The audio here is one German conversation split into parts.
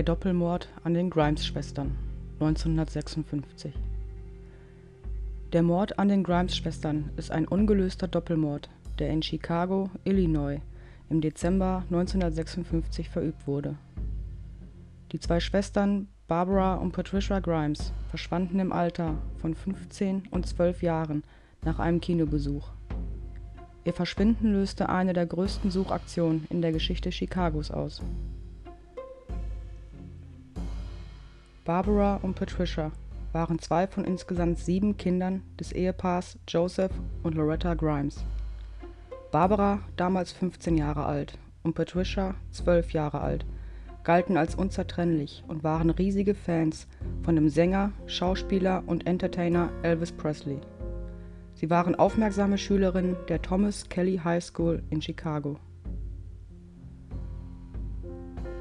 Der Doppelmord an den Grimes-Schwestern 1956 Der Mord an den Grimes-Schwestern ist ein ungelöster Doppelmord, der in Chicago, Illinois im Dezember 1956 verübt wurde. Die zwei Schwestern Barbara und Patricia Grimes verschwanden im Alter von 15 und 12 Jahren nach einem Kinobesuch. Ihr Verschwinden löste eine der größten Suchaktionen in der Geschichte Chicagos aus Barbara und Patricia waren zwei von insgesamt sieben Kindern des Ehepaars Joseph und Loretta Grimes. Barbara, damals 15 Jahre alt, und Patricia, 12 Jahre alt, galten als unzertrennlich und waren riesige Fans von dem Sänger, Schauspieler und Entertainer Elvis Presley. Sie waren aufmerksame Schülerinnen der Thomas Kelly High School in Chicago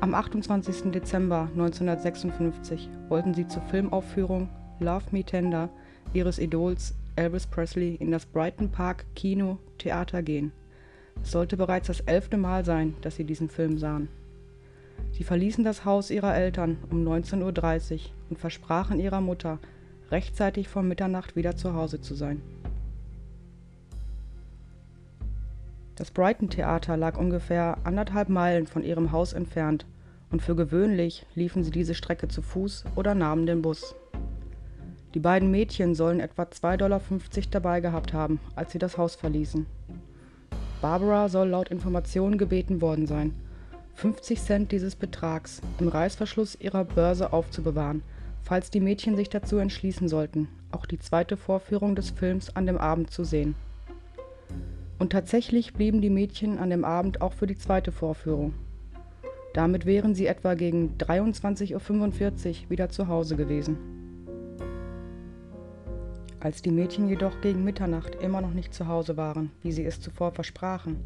am 28. Dezember 1956 wollten sie zur Filmaufführung Love Me Tender ihres Idols Elvis Presley in das Brighton Park Kino Theater gehen. Es sollte bereits das elfte Mal sein, dass sie diesen Film sahen. Sie verließen das Haus ihrer Eltern um 19.30 Uhr und versprachen ihrer Mutter, rechtzeitig vor Mitternacht wieder zu Hause zu sein. Das Brighton Theater lag ungefähr anderthalb Meilen von ihrem Haus entfernt und für gewöhnlich liefen sie diese Strecke zu Fuß oder nahmen den Bus. Die beiden Mädchen sollen etwa 2,50 Dollar dabei gehabt haben, als sie das Haus verließen. Barbara soll laut Informationen gebeten worden sein, 50 Cent dieses Betrags im Reißverschluss ihrer Börse aufzubewahren, falls die Mädchen sich dazu entschließen sollten, auch die zweite Vorführung des Films an dem Abend zu sehen. Und tatsächlich blieben die Mädchen an dem Abend auch für die zweite Vorführung. Damit wären sie etwa gegen 23.45 Uhr wieder zu Hause gewesen. Als die Mädchen jedoch gegen Mitternacht immer noch nicht zu Hause waren, wie sie es zuvor versprachen,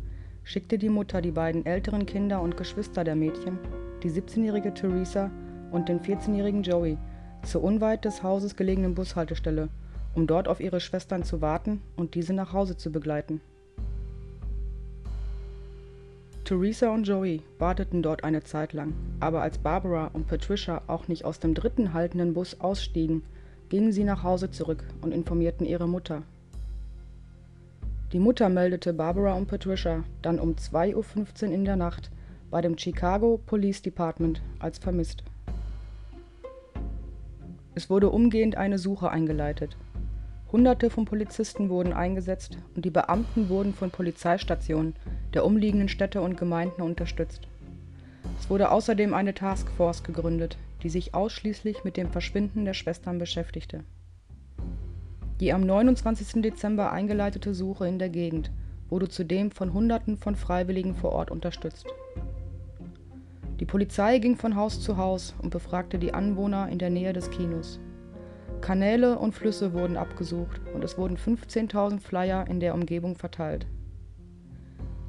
schickte die Mutter die beiden älteren Kinder und Geschwister der Mädchen, die 17-jährige Theresa und den 14-jährigen Joey, zur unweit des Hauses gelegenen Bushaltestelle, um dort auf ihre Schwestern zu warten und diese nach Hause zu begleiten. Theresa und Joey warteten dort eine Zeit lang, aber als Barbara und Patricia auch nicht aus dem dritten haltenden Bus ausstiegen, gingen sie nach Hause zurück und informierten ihre Mutter. Die Mutter meldete Barbara und Patricia dann um 2.15 Uhr in der Nacht bei dem Chicago Police Department als vermisst. Es wurde umgehend eine Suche eingeleitet. Hunderte von Polizisten wurden eingesetzt und die Beamten wurden von Polizeistationen der umliegenden Städte und Gemeinden unterstützt. Es wurde außerdem eine Taskforce gegründet, die sich ausschließlich mit dem Verschwinden der Schwestern beschäftigte. Die am 29. Dezember eingeleitete Suche in der Gegend wurde zudem von Hunderten von Freiwilligen vor Ort unterstützt. Die Polizei ging von Haus zu Haus und befragte die Anwohner in der Nähe des Kinos. Kanäle und Flüsse wurden abgesucht und es wurden 15.000 Flyer in der Umgebung verteilt.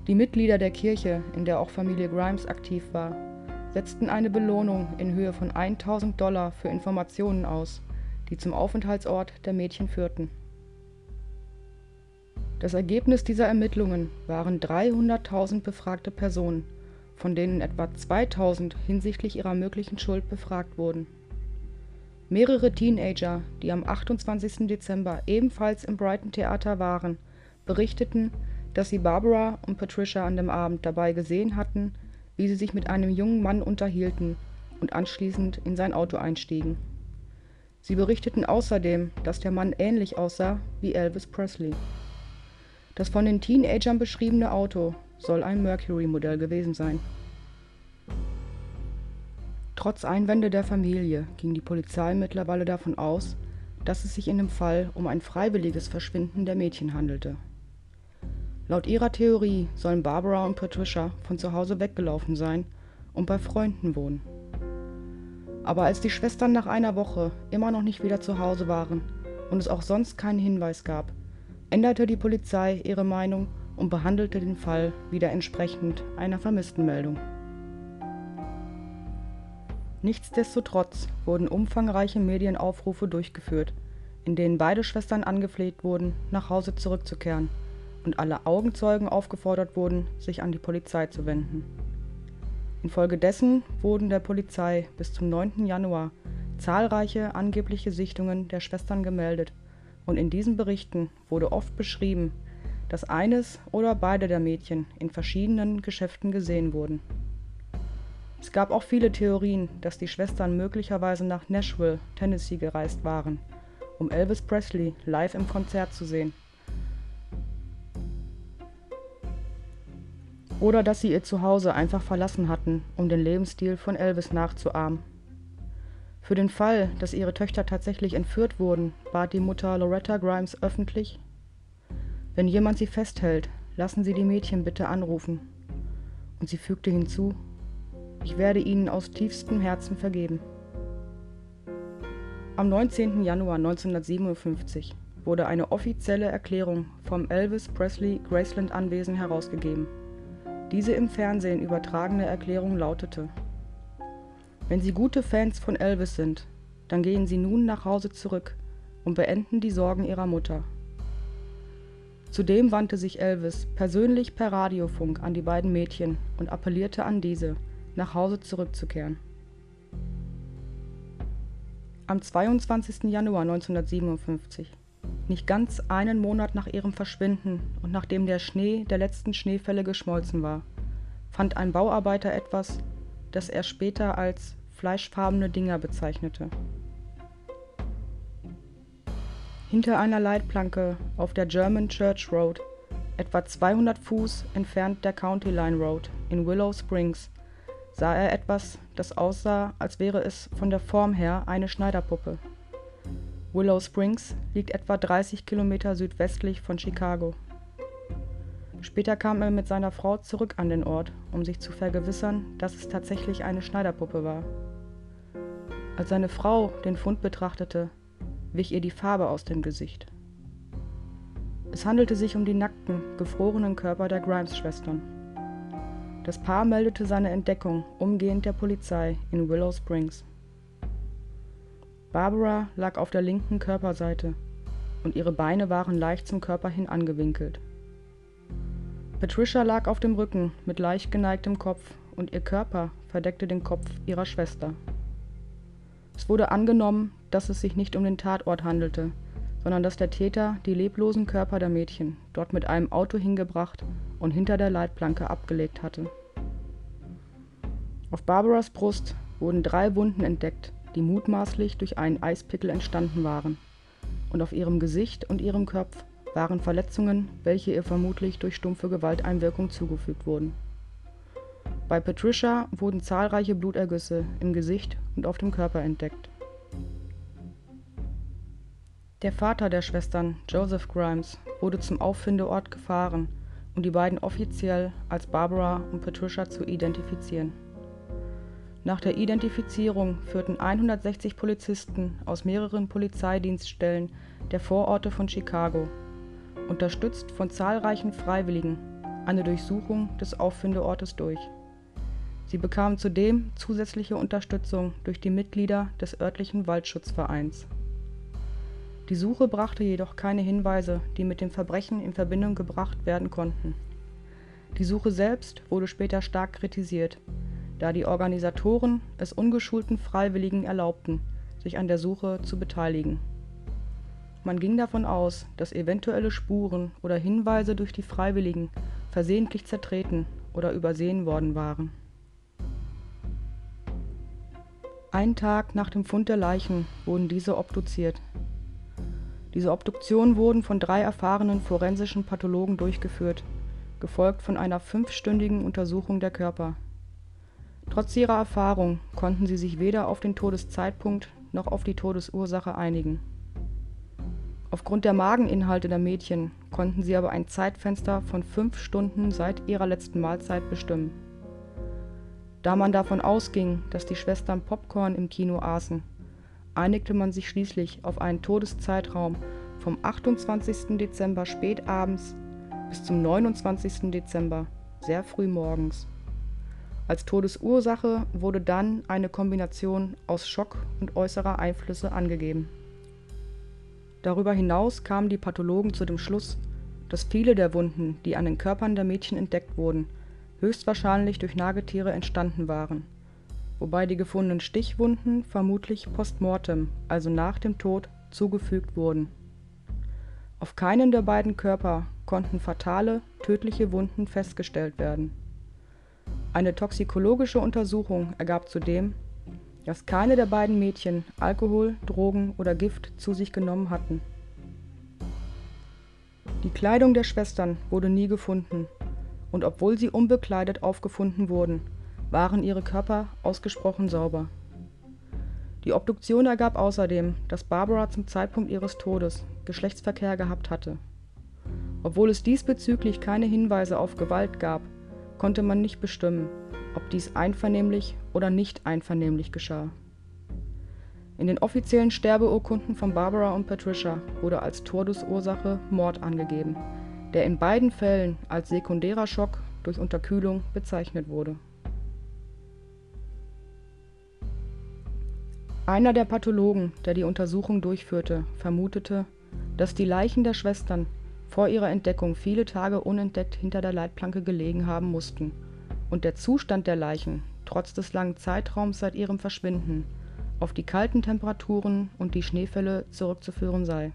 Die Mitglieder der Kirche, in der auch Familie Grimes aktiv war, setzten eine Belohnung in Höhe von 1000 Dollar für Informationen aus, die zum Aufenthaltsort der Mädchen führten. Das Ergebnis dieser Ermittlungen waren 300.000 befragte Personen, von denen etwa 2000 hinsichtlich ihrer möglichen Schuld befragt wurden. Mehrere Teenager, die am 28. Dezember ebenfalls im Brighton Theater waren, berichteten, dass sie Barbara und Patricia an dem Abend dabei gesehen hatten, wie sie sich mit einem jungen Mann unterhielten und anschließend in sein Auto einstiegen. Sie berichteten außerdem, dass der Mann ähnlich aussah wie Elvis Presley. Das von den Teenagern beschriebene Auto soll ein Mercury-Modell gewesen sein Trotz Einwände der Familie ging die Polizei mittlerweile davon aus, dass es sich in dem Fall um ein freiwilliges Verschwinden der Mädchen handelte. Laut ihrer Theorie sollen Barbara und Patricia von zu Hause weggelaufen sein und bei Freunden wohnen. Aber als die Schwestern nach einer Woche immer noch nicht wieder zu Hause waren und es auch sonst keinen Hinweis gab, änderte die Polizei ihre Meinung und behandelte den Fall wieder entsprechend einer Vermisstenmeldung. Nichtsdestotrotz wurden umfangreiche Medienaufrufe durchgeführt, in denen beide Schwestern angefleht wurden, nach Hause zurückzukehren, und alle Augenzeugen aufgefordert wurden, sich an die Polizei zu wenden. Infolgedessen wurden der Polizei bis zum 9. Januar zahlreiche angebliche Sichtungen der Schwestern gemeldet, und in diesen Berichten wurde oft beschrieben, dass eines oder beide der Mädchen in verschiedenen Geschäften gesehen wurden. Es gab auch viele Theorien, dass die Schwestern möglicherweise nach Nashville, Tennessee gereist waren, um Elvis Presley live im Konzert zu sehen. Oder dass sie ihr Zuhause einfach verlassen hatten, um den Lebensstil von Elvis nachzuahmen. Für den Fall, dass ihre Töchter tatsächlich entführt wurden, bat die Mutter Loretta Grimes öffentlich, wenn jemand sie festhält, lassen Sie die Mädchen bitte anrufen. Und sie fügte hinzu, ich werde ihnen aus tiefstem Herzen vergeben. Am 19. Januar 1957 wurde eine offizielle Erklärung vom Elvis Presley Graceland Anwesen herausgegeben. Diese im Fernsehen übertragene Erklärung lautete: Wenn Sie gute Fans von Elvis sind, dann gehen Sie nun nach Hause zurück und beenden die Sorgen Ihrer Mutter. Zudem wandte sich Elvis persönlich per Radiofunk an die beiden Mädchen und appellierte an diese, nach Hause zurückzukehren. Am 22. Januar 1957, nicht ganz einen Monat nach ihrem Verschwinden und nachdem der Schnee der letzten Schneefälle geschmolzen war, fand ein Bauarbeiter etwas, das er später als fleischfarbene Dinger bezeichnete. Hinter einer Leitplanke auf der German Church Road, etwa 200 Fuß entfernt der County Line Road in Willow Springs, sah er etwas, das aussah, als wäre es von der Form her eine Schneiderpuppe. Willow Springs liegt etwa 30 Kilometer südwestlich von Chicago. Später kam er mit seiner Frau zurück an den Ort, um sich zu vergewissern, dass es tatsächlich eine Schneiderpuppe war. Als seine Frau den Fund betrachtete, wich ihr die Farbe aus dem Gesicht. Es handelte sich um die nackten, gefrorenen Körper der Grimes-Schwestern. Das Paar meldete seine Entdeckung umgehend der Polizei in Willow Springs. Barbara lag auf der linken Körperseite und ihre Beine waren leicht zum Körper hin angewinkelt. Patricia lag auf dem Rücken mit leicht geneigtem Kopf und ihr Körper verdeckte den Kopf ihrer Schwester. Es wurde angenommen, dass es sich nicht um den Tatort handelte, sondern dass der Täter die leblosen Körper der Mädchen dort mit einem Auto hingebracht und hinter der Leitplanke abgelegt hatte. Auf Barbaras Brust wurden drei Wunden entdeckt, die mutmaßlich durch einen Eispickel entstanden waren, und auf ihrem Gesicht und ihrem Kopf waren Verletzungen, welche ihr vermutlich durch stumpfe Gewalteinwirkung zugefügt wurden. Bei Patricia wurden zahlreiche Blutergüsse im Gesicht und auf dem Körper entdeckt. Der Vater der Schwestern, Joseph Grimes, wurde zum Auffindeort gefahren um die beiden offiziell als Barbara und Patricia zu identifizieren. Nach der Identifizierung führten 160 Polizisten aus mehreren Polizeidienststellen der Vororte von Chicago, unterstützt von zahlreichen Freiwilligen, eine Durchsuchung des Auffindeortes durch. Sie bekamen zudem zusätzliche Unterstützung durch die Mitglieder des örtlichen Waldschutzvereins. Die Suche brachte jedoch keine Hinweise, die mit dem Verbrechen in Verbindung gebracht werden konnten. Die Suche selbst wurde später stark kritisiert, da die Organisatoren es ungeschulten Freiwilligen erlaubten, sich an der Suche zu beteiligen. Man ging davon aus, dass eventuelle Spuren oder Hinweise durch die Freiwilligen versehentlich zertreten oder übersehen worden waren. Ein Tag nach dem Fund der Leichen wurden diese obduziert diese Obduktionen wurden von drei erfahrenen forensischen Pathologen durchgeführt, gefolgt von einer fünfstündigen Untersuchung der Körper. Trotz ihrer Erfahrung konnten sie sich weder auf den Todeszeitpunkt noch auf die Todesursache einigen. Aufgrund der Mageninhalte der Mädchen konnten sie aber ein Zeitfenster von fünf Stunden seit ihrer letzten Mahlzeit bestimmen. Da man davon ausging, dass die Schwestern Popcorn im Kino aßen, einigte man sich schließlich auf einen Todeszeitraum vom 28. Dezember spätabends bis zum 29. Dezember sehr früh morgens. Als Todesursache wurde dann eine Kombination aus Schock und äußerer Einflüsse angegeben. Darüber hinaus kamen die Pathologen zu dem Schluss, dass viele der Wunden, die an den Körpern der Mädchen entdeckt wurden, höchstwahrscheinlich durch Nagetiere entstanden waren, wobei die gefundenen Stichwunden vermutlich post mortem, also nach dem Tod, zugefügt wurden. Auf keinem der beiden Körper konnten fatale, tödliche Wunden festgestellt werden. Eine toxikologische Untersuchung ergab zudem, dass keine der beiden Mädchen Alkohol, Drogen oder Gift zu sich genommen hatten. Die Kleidung der Schwestern wurde nie gefunden, und obwohl sie unbekleidet aufgefunden wurden, waren ihre Körper ausgesprochen sauber. Die Obduktion ergab außerdem, dass Barbara zum Zeitpunkt ihres Todes Geschlechtsverkehr gehabt hatte. Obwohl es diesbezüglich keine Hinweise auf Gewalt gab, konnte man nicht bestimmen, ob dies einvernehmlich oder nicht einvernehmlich geschah. In den offiziellen Sterbeurkunden von Barbara und Patricia wurde als Todesursache Mord angegeben, der in beiden Fällen als sekundärer Schock durch Unterkühlung bezeichnet wurde. Einer der Pathologen, der die Untersuchung durchführte, vermutete, dass die Leichen der Schwestern vor ihrer Entdeckung viele Tage unentdeckt hinter der Leitplanke gelegen haben mussten und der Zustand der Leichen trotz des langen Zeitraums seit ihrem Verschwinden auf die kalten Temperaturen und die Schneefälle zurückzuführen sei.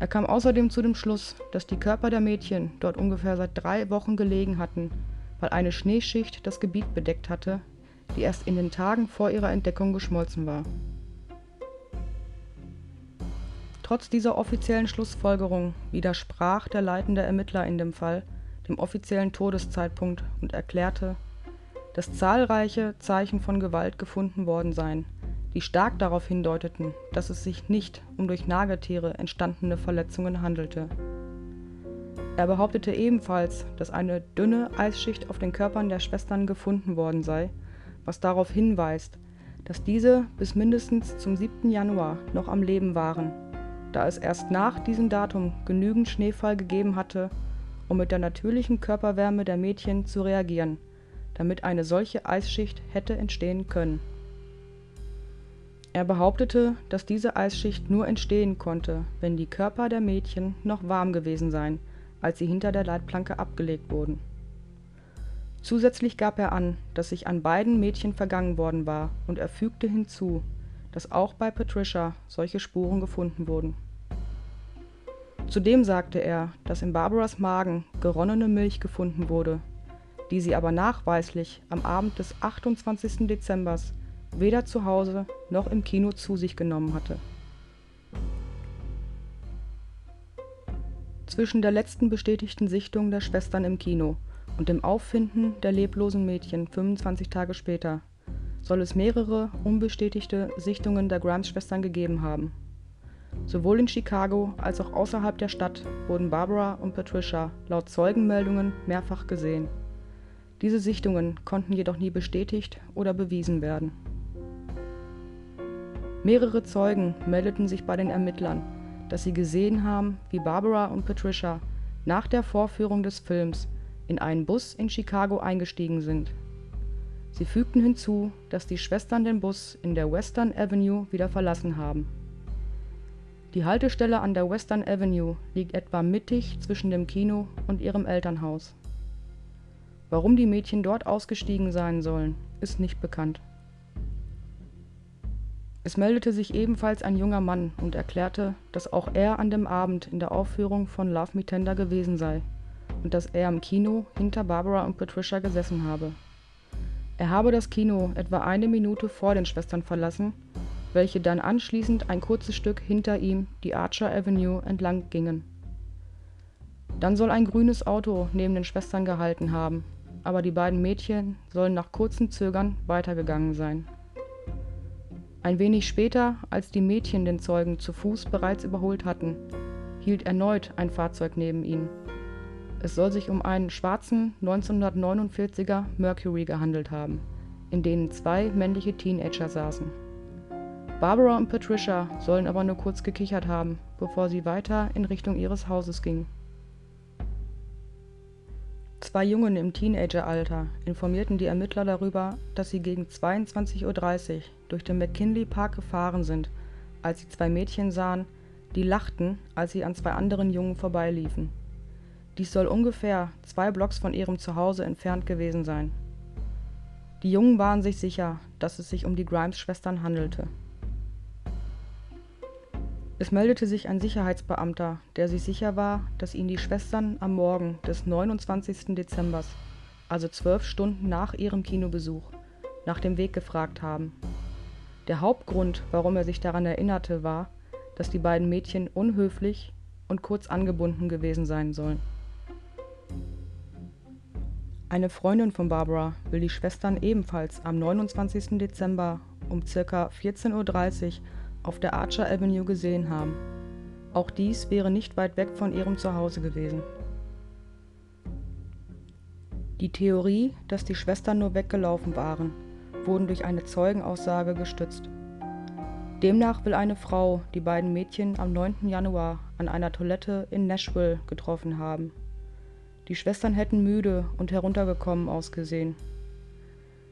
Er kam außerdem zu dem Schluss, dass die Körper der Mädchen dort ungefähr seit drei Wochen gelegen hatten, weil eine Schneeschicht das Gebiet bedeckt hatte, die erst in den Tagen vor ihrer Entdeckung geschmolzen war. Trotz dieser offiziellen Schlussfolgerung widersprach der leitende Ermittler in dem Fall dem offiziellen Todeszeitpunkt und erklärte, dass zahlreiche Zeichen von Gewalt gefunden worden seien, die stark darauf hindeuteten, dass es sich nicht um durch Nagetiere entstandene Verletzungen handelte. Er behauptete ebenfalls, dass eine dünne Eisschicht auf den Körpern der Schwestern gefunden worden sei, was darauf hinweist, dass diese bis mindestens zum 7. Januar noch am Leben waren, da es erst nach diesem Datum genügend Schneefall gegeben hatte, um mit der natürlichen Körperwärme der Mädchen zu reagieren damit eine solche Eisschicht hätte entstehen können. Er behauptete, dass diese Eisschicht nur entstehen konnte, wenn die Körper der Mädchen noch warm gewesen seien, als sie hinter der Leitplanke abgelegt wurden. Zusätzlich gab er an, dass sich an beiden Mädchen vergangen worden war, und er fügte hinzu, dass auch bei Patricia solche Spuren gefunden wurden. Zudem sagte er, dass in Barbaras Magen geronnene Milch gefunden wurde, die sie aber nachweislich am Abend des 28. Dezembers weder zu Hause noch im Kino zu sich genommen hatte. Zwischen der letzten bestätigten Sichtung der Schwestern im Kino und dem Auffinden der leblosen Mädchen 25 Tage später soll es mehrere unbestätigte Sichtungen der Grimes-Schwestern gegeben haben. Sowohl in Chicago als auch außerhalb der Stadt wurden Barbara und Patricia laut Zeugenmeldungen mehrfach gesehen diese Sichtungen konnten jedoch nie bestätigt oder bewiesen werden. Mehrere Zeugen meldeten sich bei den Ermittlern, dass sie gesehen haben, wie Barbara und Patricia nach der Vorführung des Films in einen Bus in Chicago eingestiegen sind. Sie fügten hinzu, dass die Schwestern den Bus in der Western Avenue wieder verlassen haben. Die Haltestelle an der Western Avenue liegt etwa mittig zwischen dem Kino und ihrem Elternhaus Warum die Mädchen dort ausgestiegen sein sollen, ist nicht bekannt. Es meldete sich ebenfalls ein junger Mann und erklärte, dass auch er an dem Abend in der Aufführung von Love Me Tender gewesen sei und dass er im Kino hinter Barbara und Patricia gesessen habe. Er habe das Kino etwa eine Minute vor den Schwestern verlassen, welche dann anschließend ein kurzes Stück hinter ihm die Archer Avenue entlang gingen. Dann soll ein grünes Auto neben den Schwestern gehalten haben aber die beiden Mädchen sollen nach kurzem Zögern weitergegangen sein. Ein wenig später, als die Mädchen den Zeugen zu Fuß bereits überholt hatten, hielt erneut ein Fahrzeug neben ihnen. Es soll sich um einen schwarzen 1949er Mercury gehandelt haben, in denen zwei männliche Teenager saßen. Barbara und Patricia sollen aber nur kurz gekichert haben, bevor sie weiter in Richtung ihres Hauses gingen. Zwei Jungen im Teenageralter informierten die Ermittler darüber, dass sie gegen 22:30 Uhr durch den McKinley Park gefahren sind, als sie zwei Mädchen sahen, die lachten, als sie an zwei anderen Jungen vorbeiliefen. Dies soll ungefähr zwei Blocks von ihrem Zuhause entfernt gewesen sein. Die Jungen waren sich sicher, dass es sich um die Grimes-Schwestern handelte. Es meldete sich ein Sicherheitsbeamter, der sich sicher war, dass ihn die Schwestern am Morgen des 29. Dezember, also zwölf Stunden nach ihrem Kinobesuch, nach dem Weg gefragt haben. Der Hauptgrund, warum er sich daran erinnerte, war, dass die beiden Mädchen unhöflich und kurz angebunden gewesen sein sollen. Eine Freundin von Barbara will die Schwestern ebenfalls am 29. Dezember um ca. 14.30 Uhr auf der Archer Avenue gesehen haben. Auch dies wäre nicht weit weg von ihrem Zuhause gewesen. Die Theorie, dass die Schwestern nur weggelaufen waren, wurden durch eine Zeugenaussage gestützt. Demnach will eine Frau die beiden Mädchen am 9. Januar an einer Toilette in Nashville getroffen haben. Die Schwestern hätten müde und heruntergekommen ausgesehen.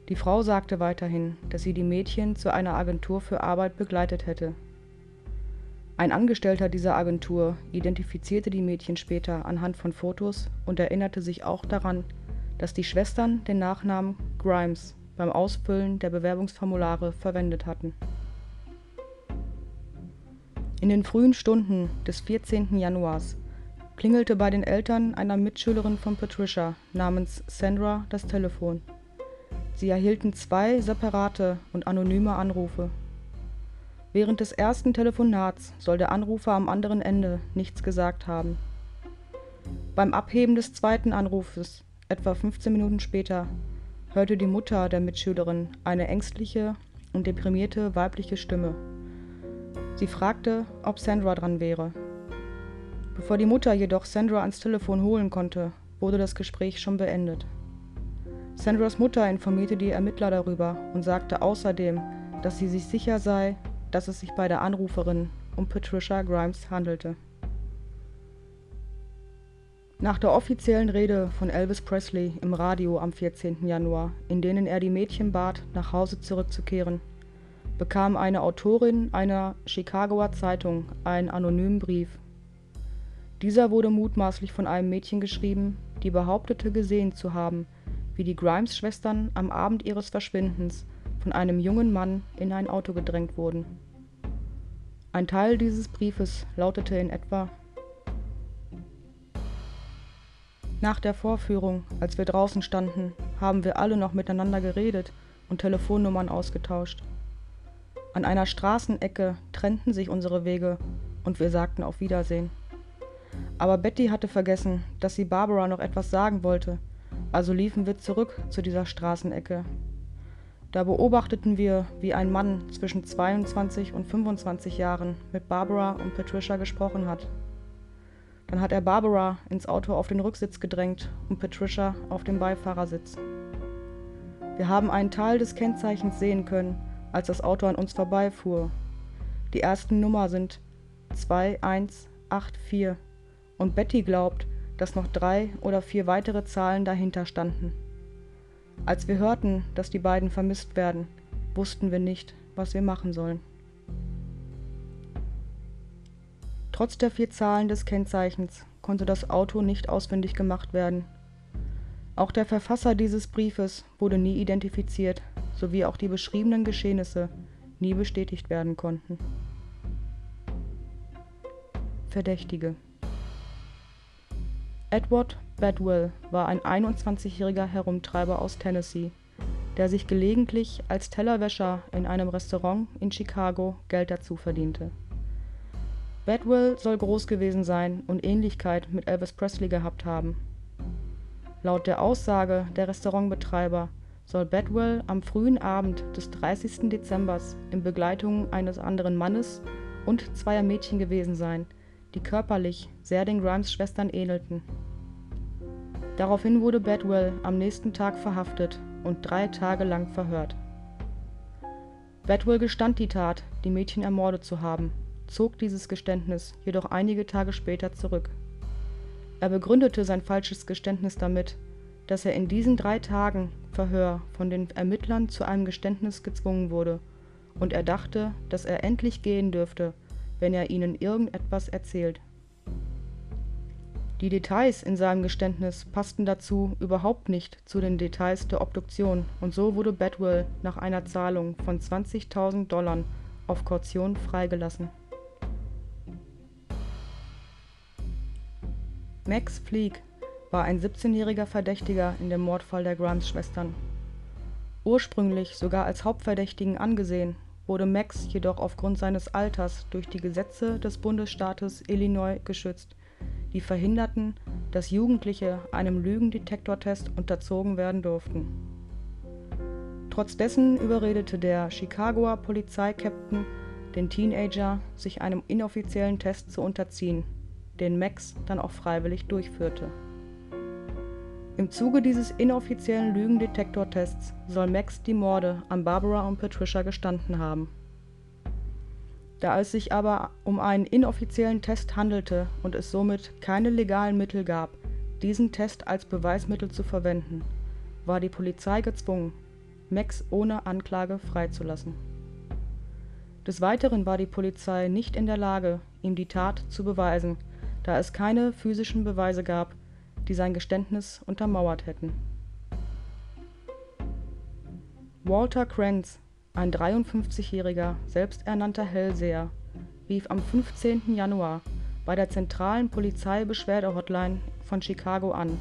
Die Frau sagte weiterhin, dass sie die Mädchen zu einer Agentur für Arbeit begleitet hätte. Ein Angestellter dieser Agentur identifizierte die Mädchen später anhand von Fotos und erinnerte sich auch daran, dass die Schwestern den Nachnamen Grimes beim Ausfüllen der Bewerbungsformulare verwendet hatten. In den frühen Stunden des 14. Januars klingelte bei den Eltern einer Mitschülerin von Patricia namens Sandra das Telefon. Sie erhielten zwei separate und anonyme Anrufe. Während des ersten Telefonats soll der Anrufer am anderen Ende nichts gesagt haben. Beim Abheben des zweiten Anrufes, etwa 15 Minuten später, hörte die Mutter der Mitschülerin eine ängstliche und deprimierte weibliche Stimme. Sie fragte, ob Sandra dran wäre. Bevor die Mutter jedoch Sandra ans Telefon holen konnte, wurde das Gespräch schon beendet. Sandras Mutter informierte die Ermittler darüber und sagte außerdem, dass sie sich sicher sei, dass es sich bei der Anruferin um Patricia Grimes handelte. Nach der offiziellen Rede von Elvis Presley im Radio am 14. Januar, in denen er die Mädchen bat, nach Hause zurückzukehren, bekam eine Autorin einer Chicagoer Zeitung einen anonymen Brief dieser wurde mutmaßlich von einem Mädchen geschrieben, die behauptete gesehen zu haben, wie die Grimes-Schwestern am Abend ihres Verschwindens von einem jungen Mann in ein Auto gedrängt wurden. Ein Teil dieses Briefes lautete in etwa Nach der Vorführung, als wir draußen standen, haben wir alle noch miteinander geredet und Telefonnummern ausgetauscht. An einer Straßenecke trennten sich unsere Wege und wir sagten auf Wiedersehen. Aber Betty hatte vergessen, dass sie Barbara noch etwas sagen wollte, also liefen wir zurück zu dieser Straßenecke. Da beobachteten wir, wie ein Mann zwischen 22 und 25 Jahren mit Barbara und Patricia gesprochen hat. Dann hat er Barbara ins Auto auf den Rücksitz gedrängt und Patricia auf dem Beifahrersitz. Wir haben einen Teil des Kennzeichens sehen können, als das Auto an uns vorbeifuhr. Die ersten Nummer sind 2184 und Betty glaubt, dass noch drei oder vier weitere Zahlen dahinter standen. Als wir hörten, dass die beiden vermisst werden, wussten wir nicht, was wir machen sollen. Trotz der vier Zahlen des Kennzeichens konnte das Auto nicht ausfindig gemacht werden. Auch der Verfasser dieses Briefes wurde nie identifiziert, sowie auch die beschriebenen Geschehnisse nie bestätigt werden konnten. Verdächtige Edward Bedwell war ein 21-jähriger Herumtreiber aus Tennessee, der sich gelegentlich als Tellerwäscher in einem Restaurant in Chicago Geld dazu verdiente. Bedwell soll groß gewesen sein und Ähnlichkeit mit Elvis Presley gehabt haben. Laut der Aussage der Restaurantbetreiber soll Bedwell am frühen Abend des 30. Dezember in Begleitung eines anderen Mannes und zweier Mädchen gewesen sein, die körperlich sehr den Grimes-Schwestern ähnelten. Daraufhin wurde Bedwell am nächsten Tag verhaftet und drei Tage lang verhört. Bedwell gestand die Tat, die Mädchen ermordet zu haben, zog dieses Geständnis jedoch einige Tage später zurück. Er begründete sein falsches Geständnis damit, dass er in diesen drei Tagen Verhör von den Ermittlern zu einem Geständnis gezwungen wurde, und er dachte, dass er endlich gehen dürfte, wenn er ihnen irgendetwas erzählt Die Details in seinem Geständnis passten dazu überhaupt nicht zu den Details der Obduktion und so wurde Bedwell nach einer Zahlung von 20.000 Dollar auf Kaution freigelassen. Max Fleek war ein 17-jähriger Verdächtiger in dem Mordfall der Grimes-Schwestern. Ursprünglich sogar als Hauptverdächtigen angesehen, wurde Max jedoch aufgrund seines Alters durch die Gesetze des Bundesstaates Illinois geschützt, die verhinderten, dass Jugendliche einem Lügendetektortest unterzogen werden durften. Trotz überredete der Chicagoer Polizeikapitän den Teenager, sich einem inoffiziellen Test zu unterziehen, den Max dann auch freiwillig durchführte. Im Zuge dieses inoffiziellen Lügendetektortests soll Max die Morde an Barbara und Patricia gestanden haben. Da es sich aber um einen inoffiziellen Test handelte und es somit keine legalen Mittel gab, diesen Test als Beweismittel zu verwenden, war die Polizei gezwungen, Max ohne Anklage freizulassen. Des Weiteren war die Polizei nicht in der Lage, ihm die Tat zu beweisen, da es keine physischen Beweise gab, die sein Geständnis untermauert hätten. Walter Kranz, ein 53-jähriger, selbsternannter Hellseher, rief am 15. Januar bei der zentralen Polizeibeschwerde-Hotline von Chicago an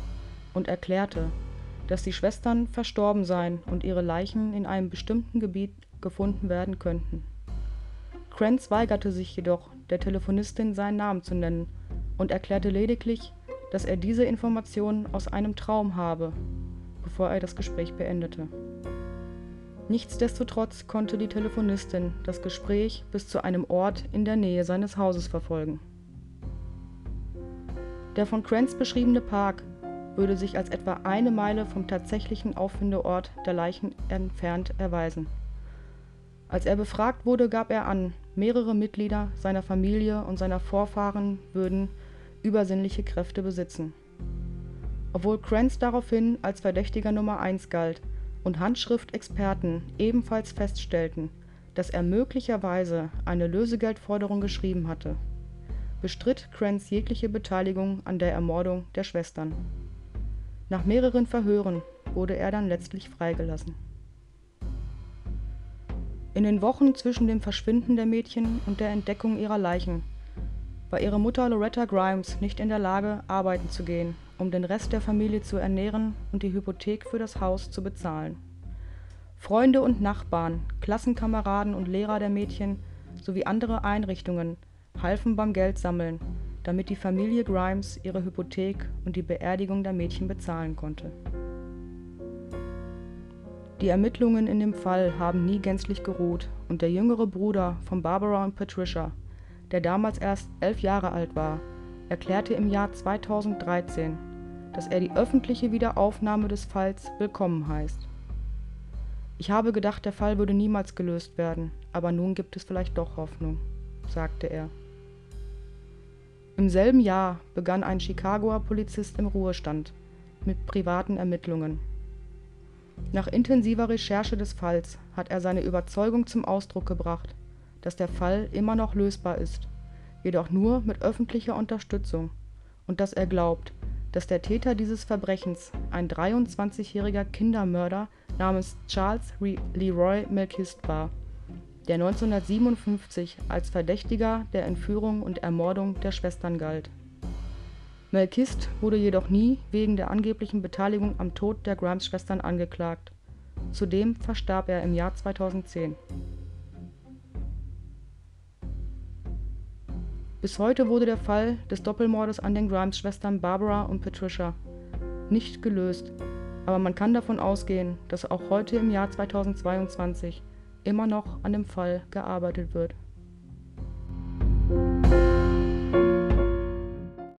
und erklärte, dass die Schwestern verstorben seien und ihre Leichen in einem bestimmten Gebiet gefunden werden könnten. Kranz weigerte sich jedoch, der Telefonistin seinen Namen zu nennen und erklärte lediglich, dass er diese Informationen aus einem Traum habe, bevor er das Gespräch beendete. Nichtsdestotrotz konnte die Telefonistin das Gespräch bis zu einem Ort in der Nähe seines Hauses verfolgen. Der von Kranz beschriebene Park würde sich als etwa eine Meile vom tatsächlichen Auffindeort der Leichen entfernt erweisen. Als er befragt wurde, gab er an, mehrere Mitglieder seiner Familie und seiner Vorfahren würden übersinnliche Kräfte besitzen. Obwohl Kranz daraufhin als Verdächtiger Nummer 1 galt und Handschriftexperten ebenfalls feststellten, dass er möglicherweise eine Lösegeldforderung geschrieben hatte, bestritt Kranz jegliche Beteiligung an der Ermordung der Schwestern. Nach mehreren Verhören wurde er dann letztlich freigelassen. In den Wochen zwischen dem Verschwinden der Mädchen und der Entdeckung ihrer Leichen war ihre Mutter Loretta Grimes nicht in der Lage, arbeiten zu gehen, um den Rest der Familie zu ernähren und die Hypothek für das Haus zu bezahlen. Freunde und Nachbarn, Klassenkameraden und Lehrer der Mädchen sowie andere Einrichtungen halfen beim Geldsammeln, damit die Familie Grimes ihre Hypothek und die Beerdigung der Mädchen bezahlen konnte. Die Ermittlungen in dem Fall haben nie gänzlich geruht und der jüngere Bruder von Barbara und Patricia der damals erst elf Jahre alt war, erklärte im Jahr 2013, dass er die öffentliche Wiederaufnahme des Falls willkommen heißt. Ich habe gedacht, der Fall würde niemals gelöst werden, aber nun gibt es vielleicht doch Hoffnung, sagte er. Im selben Jahr begann ein Chicagoer Polizist im Ruhestand mit privaten Ermittlungen. Nach intensiver Recherche des Falls hat er seine Überzeugung zum Ausdruck gebracht, dass der Fall immer noch lösbar ist, jedoch nur mit öffentlicher Unterstützung, und dass er glaubt, dass der Täter dieses Verbrechens ein 23-jähriger Kindermörder namens Charles Leroy Melkist war, der 1957 als Verdächtiger der Entführung und Ermordung der Schwestern galt. Melkist wurde jedoch nie wegen der angeblichen Beteiligung am Tod der Grimes-Schwestern angeklagt. Zudem verstarb er im Jahr 2010 Bis heute wurde der Fall des Doppelmordes an den Grimes-Schwestern Barbara und Patricia nicht gelöst, aber man kann davon ausgehen, dass auch heute im Jahr 2022 immer noch an dem Fall gearbeitet wird